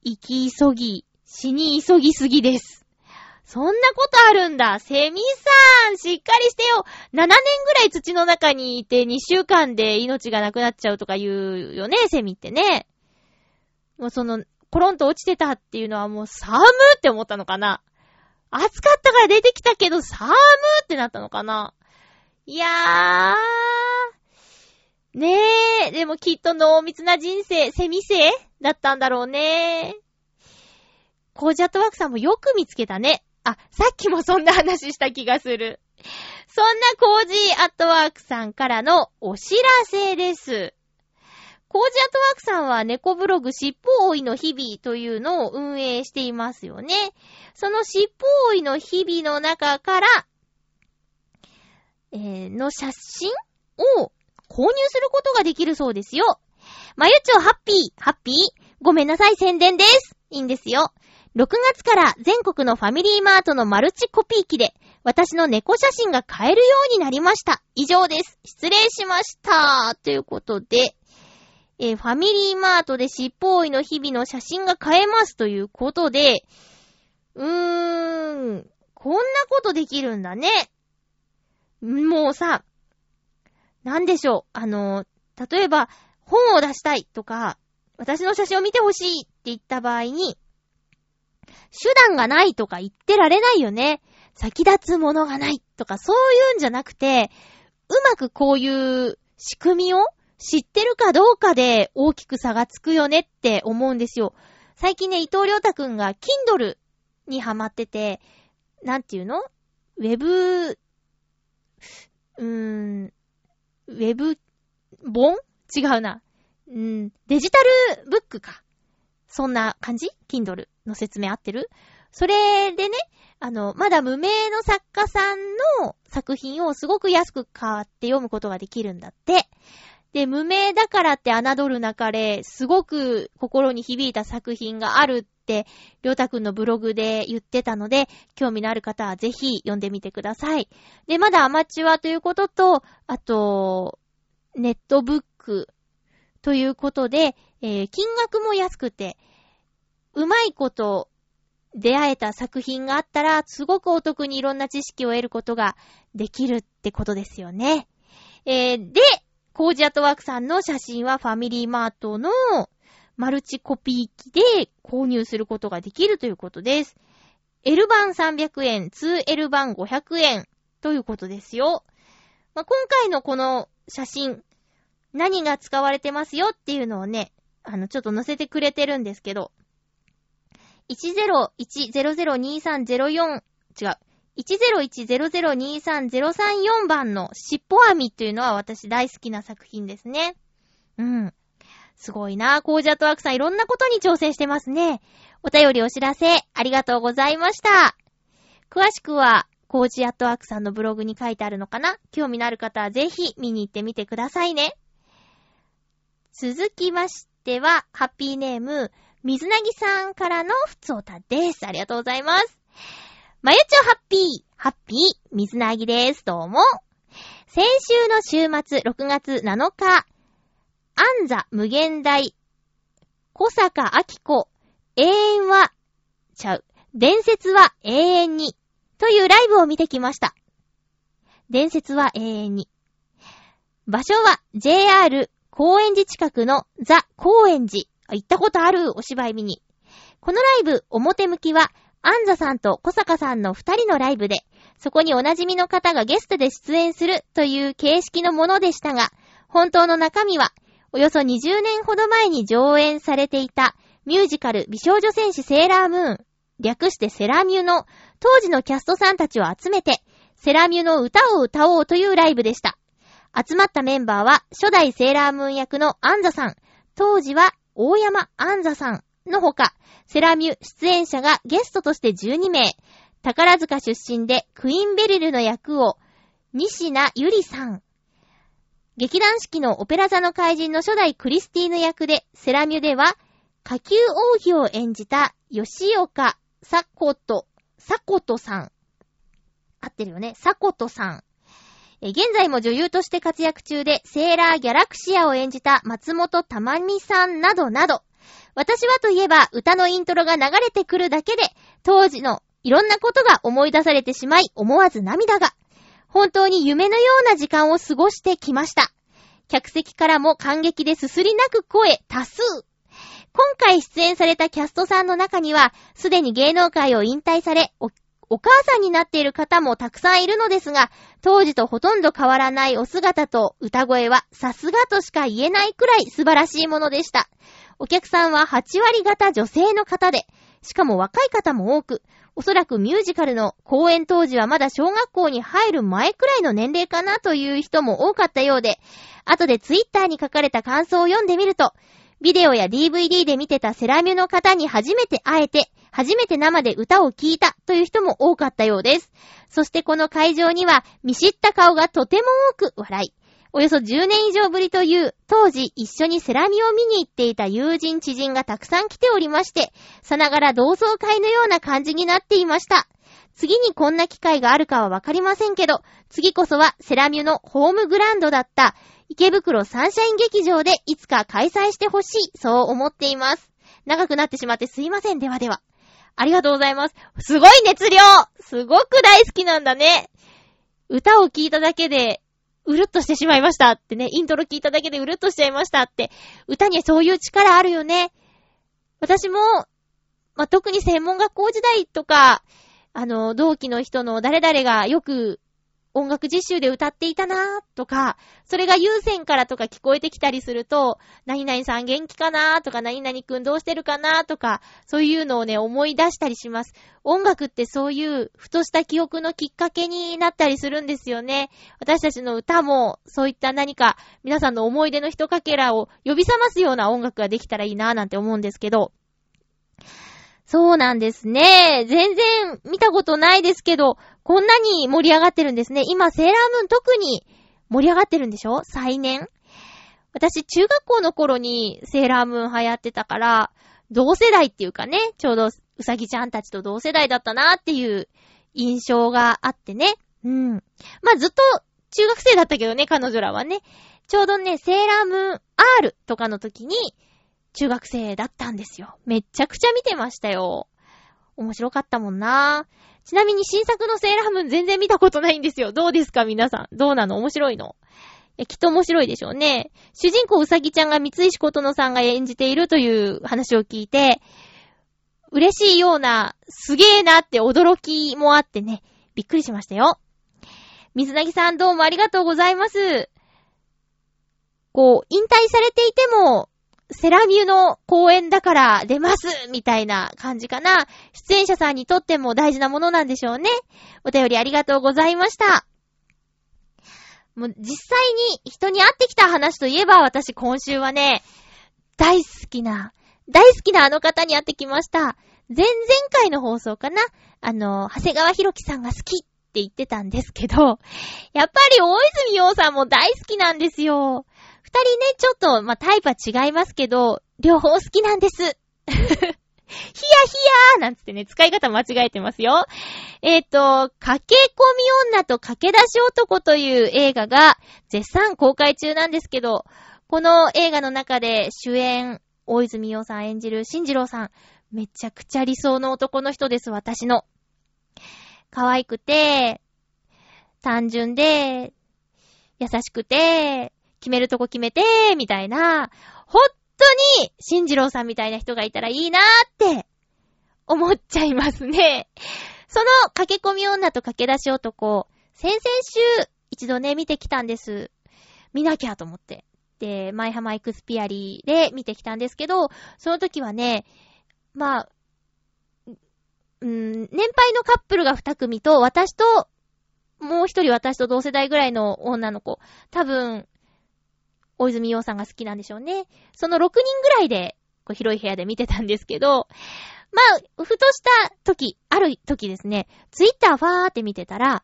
生き急ぎ、死に急ぎすぎです。そんなことあるんだ。セミさん、しっかりしてよ。7年ぐらい土の中にいて2週間で命がなくなっちゃうとか言うよね、セミってね。もうその、コロンと落ちてたっていうのはもう寒って思ったのかな。暑かったから出てきたけど寒ってなったのかないやー。ねえ、でもきっと濃密な人生、セミ生だったんだろうね。コージャットワークさんもよく見つけたね。あ、さっきもそんな話した気がする。そんなコージーアットワークさんからのお知らせです。コージーアットワークさんは猫ブログ尻尾追いの日々というのを運営していますよね。その尻尾追いの日々の中から、えー、の写真を購入することができるそうですよ。まゆちょハッピー、ハッピーごめんなさい宣伝です。いいんですよ。6月から全国のファミリーマートのマルチコピー機で私の猫写真が買えるようになりました。以上です。失礼しました。ということで、えー、ファミリーマートで尻尾追いの日々の写真が買えますということで、うーん、こんなことできるんだね。もうさ、なんでしょう。あの、例えば、本を出したいとか、私の写真を見てほしいって言った場合に、手段がないとか言ってられないよね。先立つものがないとかそういうんじゃなくて、うまくこういう仕組みを知ってるかどうかで大きく差がつくよねって思うんですよ。最近ね、伊藤良太くんが Kindle にハマってて、なんていうの？ウェブ、うーん、ウェブ本？違うな。うん、デジタルブックか。そんな感じ ?Kindle の説明合ってる？それでね、あの、まだ無名の作家さんの作品をすごく安く買って読むことができるんだって。で、無名だからって侮るなかれ、すごく心に響いた作品があるって、りょうたくんのブログで言ってたので、興味のある方はぜひ読んでみてください。で、まだアマチュアということと、あと、ネットブックということで、えー、金額も安くて、うまいこと出会えた作品があったら、すごくお得にいろんな知識を得ることができるってことですよね。えー、で、コージアトワークさんの写真はファミリーマートのマルチコピー機で購入することができるということです。L 版300円、2L 版500円ということですよ。まあ、今回のこの写真、何が使われてますよっていうのをね、あの、ちょっと載せてくれてるんですけど、101002304、違う。1010023034番の尻尾編みというのは私大好きな作品ですね。うん。すごいなコージャットワークさんいろんなことに挑戦してますね。お便りお知らせ、ありがとうございました。詳しくは、コージアットワークさんのブログに書いてあるのかな興味のある方はぜひ見に行ってみてくださいね。続きましては、ハッピーネーム、水なぎさんからのふつおたです。ありがとうございます。まゆちょハッピー、ハッピー、水なぎです。どうも。先週の週末、6月7日、安座無限大、小坂明子、永遠は、ちゃう、伝説は永遠に、というライブを見てきました。伝説は永遠に。場所は JR 高円寺近くのザ・高円寺。行ったことあるお芝居見に。このライブ、表向きは、アンザさんと小坂さんの二人のライブで、そこにお馴染みの方がゲストで出演するという形式のものでしたが、本当の中身は、およそ20年ほど前に上演されていたミュージカル美少女戦士セーラームーン、略してセラミュの当時のキャストさんたちを集めて、セラミュの歌を歌おうというライブでした。集まったメンバーは、初代セーラームーン役のアンザさん、当時は大山アンザさんのほか、セラミュ出演者がゲストとして12名、宝塚出身でクイーンベリルの役を、西名ゆりさん。劇団四季のオペラ座の怪人の初代クリスティーヌ役で、セラミュでは、下級王妃を演じた吉岡さことさことさん。合ってるよね。さことさん。現在も女優として活躍中で、セーラーギャラクシアを演じた松本たまみさんなどなど、私はといえば歌のイントロが流れてくるだけで、当時のいろんなことが思い出されてしまい、思わず涙が。本当に夢のような時間を過ごしてきました。客席からも感激ですすり泣く声多数。今回出演されたキャストさんの中には、すでに芸能界を引退され、お、お母さんになっている方もたくさんいるのですが、当時とほとんど変わらないお姿と歌声は、さすがとしか言えないくらい素晴らしいものでした。お客さんは8割方女性の方で、しかも若い方も多く、おそらくミュージカルの公演当時はまだ小学校に入る前くらいの年齢かなという人も多かったようで、後でツイッターに書かれた感想を読んでみると、ビデオや DVD で見てたセラミュの方に初めて会えて、初めて生で歌を聴いたという人も多かったようです。そしてこの会場には見知った顔がとても多く笑い、およそ10年以上ぶりという、当時一緒にセラミを見に行っていた友人知人がたくさん来ておりまして、さながら同窓会のような感じになっていました。次にこんな機会があるかはわかりませんけど、次こそはセラミュのホームグランドだった池袋サンシャイン劇場でいつか開催してほしい、そう思っています。長くなってしまってすいません。ではでは。ありがとうございます。すごい熱量すごく大好きなんだね。歌を聴いただけでうるっとしてしまいましたってね、イントロ聴いただけでうるっとしちゃいましたって、歌にそういう力あるよね。私も、まあ、特に専門学校時代とか、あの、同期の人の誰々がよく音楽実習で歌っていたなとか、それが優先からとか聞こえてきたりすると、何々さん元気かなとか、何々くんどうしてるかなとか、そういうのをね、思い出したりします。音楽ってそういうふとした記憶のきっかけになったりするんですよね。私たちの歌も、そういった何か、皆さんの思い出の一かけらを呼び覚ますような音楽ができたらいいななんて思うんですけど、そうなんですね。全然見たことないですけど、こんなに盛り上がってるんですね。今、セーラームーン特に盛り上がってるんでしょ？再年私、中学校の頃にセーラームーン流行ってたから、同世代っていうかね、ちょうどうさぎちゃんたちと同世代だったなっていう印象があってね。うん。まあ、ずっと中学生だったけどね、彼女らはね。ちょうどね、セーラームーン R とかの時に、中学生だったんですよ。めっちゃくちゃ見てましたよ。面白かったもんな。ちなみに新作のセーラームーン全然見たことないんですよ。どうですか皆さん？どうなの？面白いの？え、きっと面白いでしょうね。主人公うさぎちゃんが三石琴乃さんが演じているという話を聞いて、嬉しいような、すげーなって驚きもあってね、びっくりしましたよ。水なぎさんどうもありがとうございます。こう、引退されていても、セラミューの公演だから出ますみたいな感じかな。出演者さんにとっても大事なものなんでしょうね。お便りありがとうございました。もう実際に人に会ってきた話といえば私今週はね、大好きな、大好きなあの方に会ってきました。前々回の放送かなあの、長谷川博樹さんが好きって言ってたんですけど、やっぱり大泉洋さんも大好きなんですよ。二人ね、ちょっと、まあ、タイプは違いますけど、両方好きなんです。ヒヤヒヤーなんつってね、使い方間違えてますよ。えっ、ー、と、駆け込み女と駆け出し男という映画が絶賛公開中なんですけど、この映画の中で主演、大泉洋さん演じる新次郎さん、めちゃくちゃ理想の男の人です、私の。可愛くて、単純で、優しくて、決めるとこ決めて、みたいな、ほんとに、新次郎さんみたいな人がいたらいいなーって、思っちゃいますね。その駆け込み女と駆け出し男、先々週、一度ね、見てきたんです。見なきゃと思って。で、マイハマイクスピアリーで見てきたんですけど、その時はね、まあ、うん、年配のカップルが二組と、私と、もう一人私と同世代ぐらいの女の子。多分、大泉洋さんが好きなんでしょうね。その6人ぐらいで、こう広い部屋で見てたんですけど、まあ、ふとした時、ある時ですね、ツイッターファーって見てたら、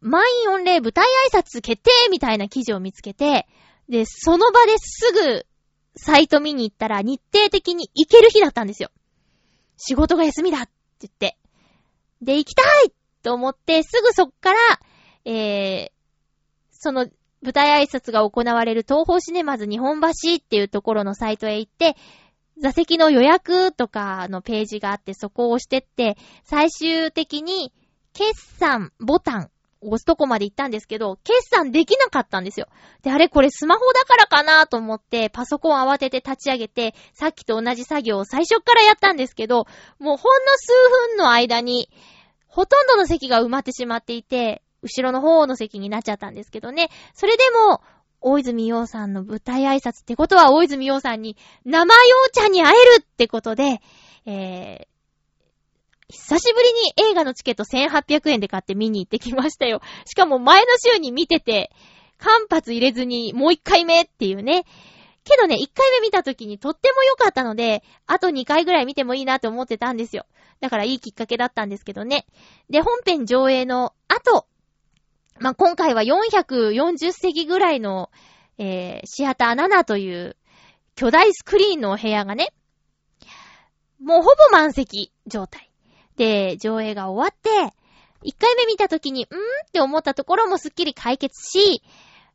満員御礼舞台挨拶決定みたいな記事を見つけて、で、その場ですぐサイト見に行ったら日程的に行ける日だったんですよ。仕事が休みだって言って。で、行きたいと思って、すぐそっから、えー、その舞台挨拶が行われる東方シネマズ日本橋っていうところのサイトへ行って、座席の予約とかのページがあって、そこを押してって、最終的に、決算ボタン押すとこまで行ったんですけど、決算できなかったんですよ。で、あれこれスマホだからかなと思って、パソコン慌てて立ち上げて、さっきと同じ作業を最初からやったんですけど、もうほんの数分の間に、ほとんどの席が埋まってしまっていて、後ろの方の席になっちゃったんですけどね。それでも、大泉洋さんの舞台挨拶ってことは、大泉洋さんに生洋茶に会えるってことで、えー、久しぶりに映画のチケット1800円で買って見に行ってきましたよ。しかも前の週に見てて、間髪入れずにもう一回目っていうね。けどね、一回目見た時にとっても良かったので、あと二回ぐらい見てもいいなって思ってたんですよ。だからいいきっかけだったんですけどね。で、本編上映の後、まあ、今回は440席ぐらいの、えー、シアター7という巨大スクリーンのお部屋がね、もうほぼ満席状態。で、上映が終わって、1回目見た時に、んーって思ったところもすっきり解決し、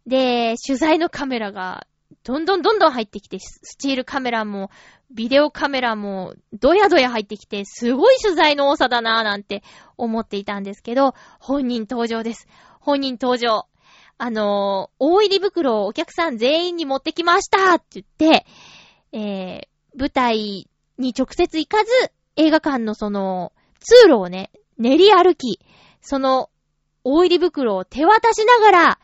で、取材のカメラが、どんどんどんどん入ってきて、スチールカメラも、ビデオカメラも、どやどや入ってきて、すごい取材の多さだなぁなんて思っていたんですけど、本人登場です。本人登場。あのー、大入り袋をお客さん全員に持ってきましたって言って、えー、舞台に直接行かず、映画館のその、通路をね、練り歩き、その、大入り袋を手渡しながら、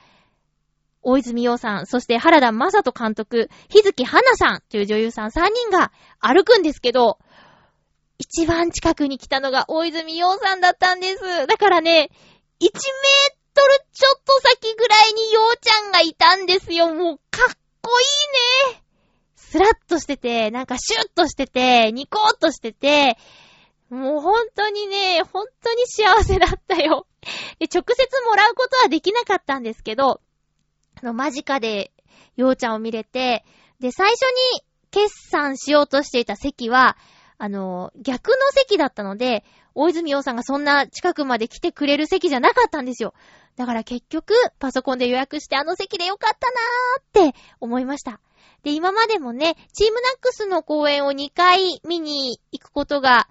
大泉洋さん、そして原田正人監督、日月花さんという女優さん3人が歩くんですけど、一番近くに来たのが大泉洋さんだったんです。だからね、1メールちょっと先ぐらいに洋ちゃんがいたんですよ。もう、かっこいいね。スラッとしてて、なんかシュッとしてて、ニコーとしてて、もう本当にね、本当に幸せだったよ。で、直接もらうことはできなかったんですけど、あの、間近で、ようちゃんを見れて、で、最初に決算しようとしていた席は、あの、逆の席だったので、大泉洋さんがそんな近くまで来てくれる席じゃなかったんですよ。だから結局、パソコンで予約してあの席でよかったなーって思いました。で、今までもね、チームナックスの公演を2回見に行くことが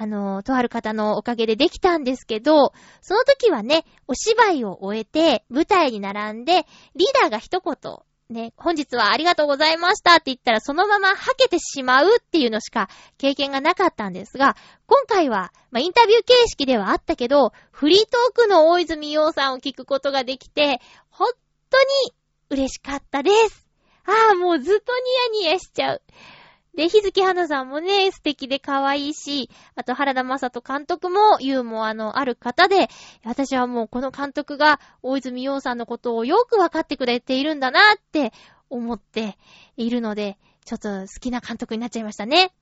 あの、とある方のおかげでできたんですけど、その時はね、お芝居を終えて、舞台に並んで、リーダーが一言、ね、本日はありがとうございましたって言ったらそのまま吐けてしまうっていうのしか経験がなかったんですが、今回は、まあ、インタビュー形式ではあったけど、フリートークの大泉洋さんを聞くことができて、本当に嬉しかったです。ああ、もうずっとニヤニヤしちゃう。で、日月花さんもね、素敵で可愛いし、あと原田正人監督もユーモアのある方で、私はもうこの監督が大泉洋さんのことをよくわかってくれているんだなって思っているので、ちょっと好きな監督になっちゃいましたね。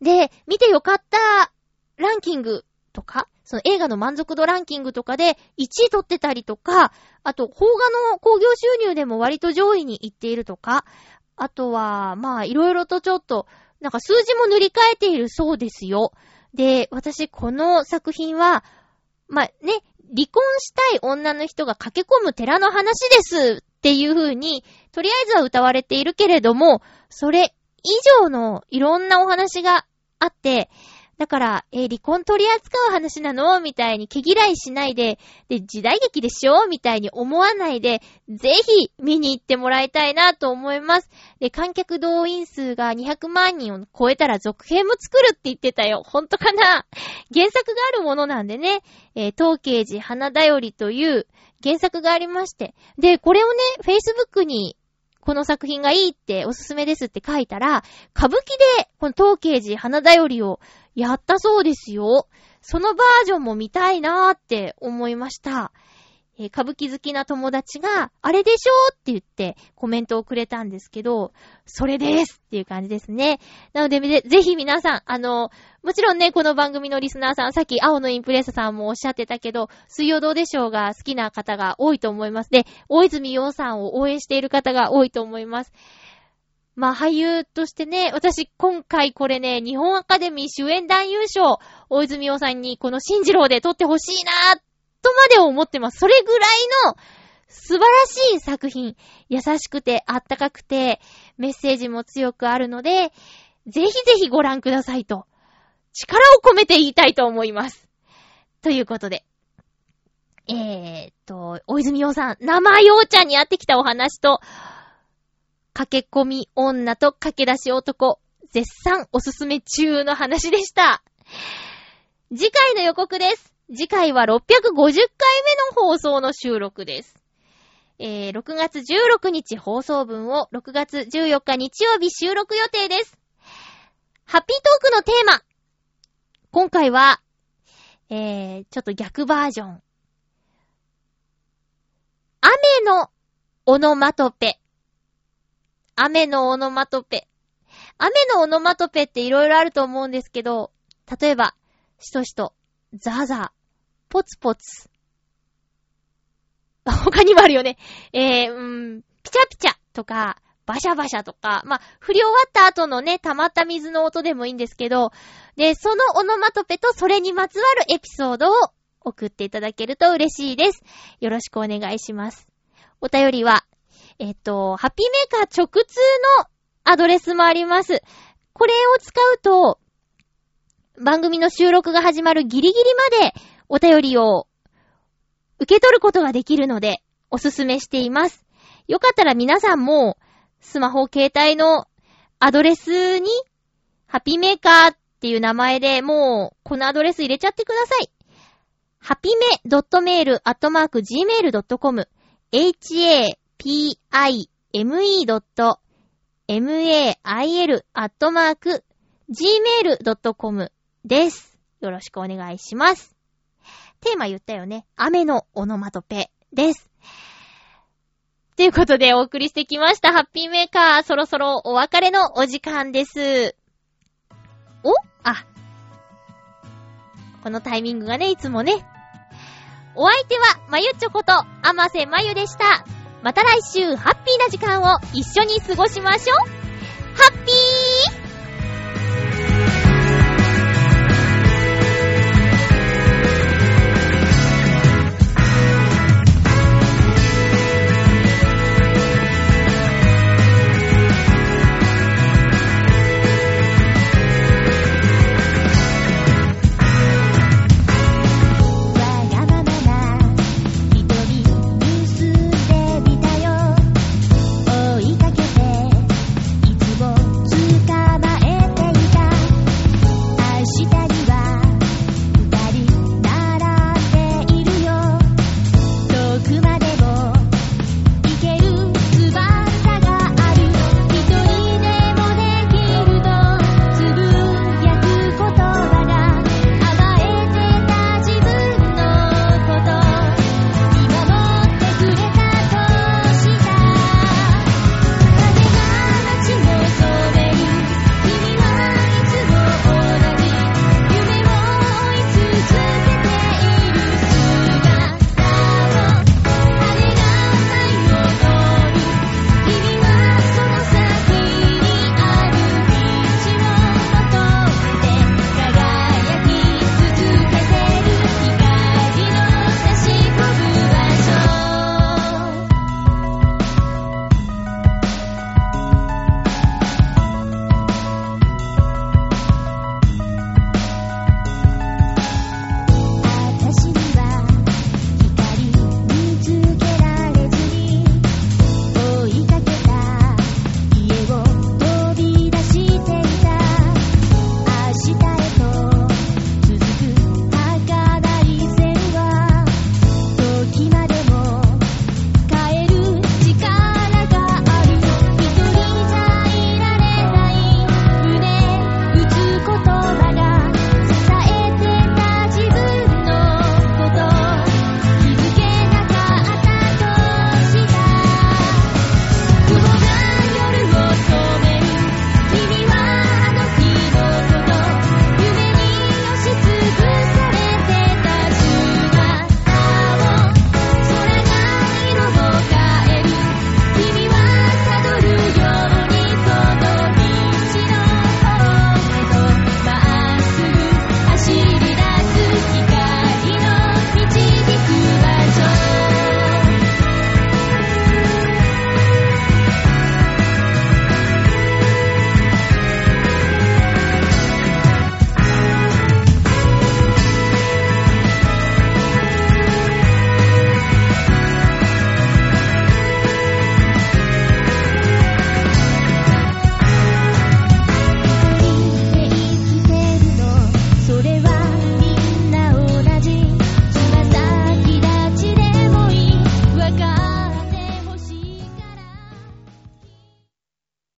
で、見てよかったランキングとか、その映画の満足度ランキングとかで1位取ってたりとか、あと、邦画の興行収入でも割と上位に行っているとか、あとは、まあ、いろいろとちょっと、なんか数字も塗り替えているそうですよ。で、私、この作品は、まあ、ね、離婚したい女の人が駆け込む寺の話ですっていう風に、とりあえずは歌われているけれども、それ以上のいろんなお話があって、だから、えー、離婚取り扱う話なの？みたいに毛嫌いしないで、で、時代劇でしょ？みたいに思わないで、ぜひ見に行ってもらいたいなと思います。で、観客動員数が200万人を超えたら続編も作るって言ってたよ。ほんとかな？原作があるものなんでね、えー、東慶寺花だよりという原作がありまして。で、これをね、Facebook にこの作品がいいっておすすめですって書いたら、歌舞伎でこの東慶寺花だよりをやったそうですよ。そのバージョンも見たいなーって思いました。えー、歌舞伎好きな友達が、あれでしょって言ってコメントをくれたんですけど、それですっていう感じですね。なので、ぜひ皆さん、あの、もちろんね、この番組のリスナーさん、さっき青のインプレッサさんもおっしゃってたけど、水曜どうでしょうが好きな方が多いと思います。で、大泉洋さんを応援している方が多いと思います。まあ俳優としてね、私今回これね、日本アカデミー主演男優賞、大泉洋さんにこの新次郎で撮ってほしいなとまで思ってます。それぐらいの素晴らしい作品。優しくてあったかくて、メッセージも強くあるので、ぜひぜひご覧くださいと、力を込めて言いたいと思います。ということで。えーっと、大泉洋さん、生洋ちゃんに会ってきたお話と、駆け込み女と駆け出し男、絶賛おすすめ中の話でした。次回の予告です。次回は650回目の放送の収録です。えー、6月16日放送分を6月14日日曜日収録予定です。ハッピートークのテーマ。今回は、えー、ちょっと逆バージョン。雨のオノマトペ。雨のオノマトペ。雨のオノマトペって色々あると思うんですけど、例えば、しとしと、ザーザー、ポツポツ。他にもあるよね。えー、うん、ピチャピチャとか、バシャバシャとか、まあ、振り終わった後のね、溜まった水の音でもいいんですけど、で、そのオノマトペとそれにまつわるエピソードを送っていただけると嬉しいです。よろしくお願いします。お便りは、えっと、ハッピーメーカー直通のアドレスもあります。これを使うと、番組の収録が始まるギリギリまでお便りを受け取ることができるので、おすすめしています。よかったら皆さんも、スマホ携帯のアドレスに、ハピメーカーっていう名前でもう、このアドレス入れちゃってください。ハピメ .mail.gmail.com pime.mail.gmail.com です。よろしくお願いします。テーマ言ったよね。雨のオノマトペです。ということでお送りしてきました。ハッピーメーカー、そろそろお別れのお時間です。お？あ。このタイミングがね、いつもね。お相手は、まゆっちょこと、あませまゆでした。また来週、ハッピーな時間を一緒に過ごしましょう。ハッピ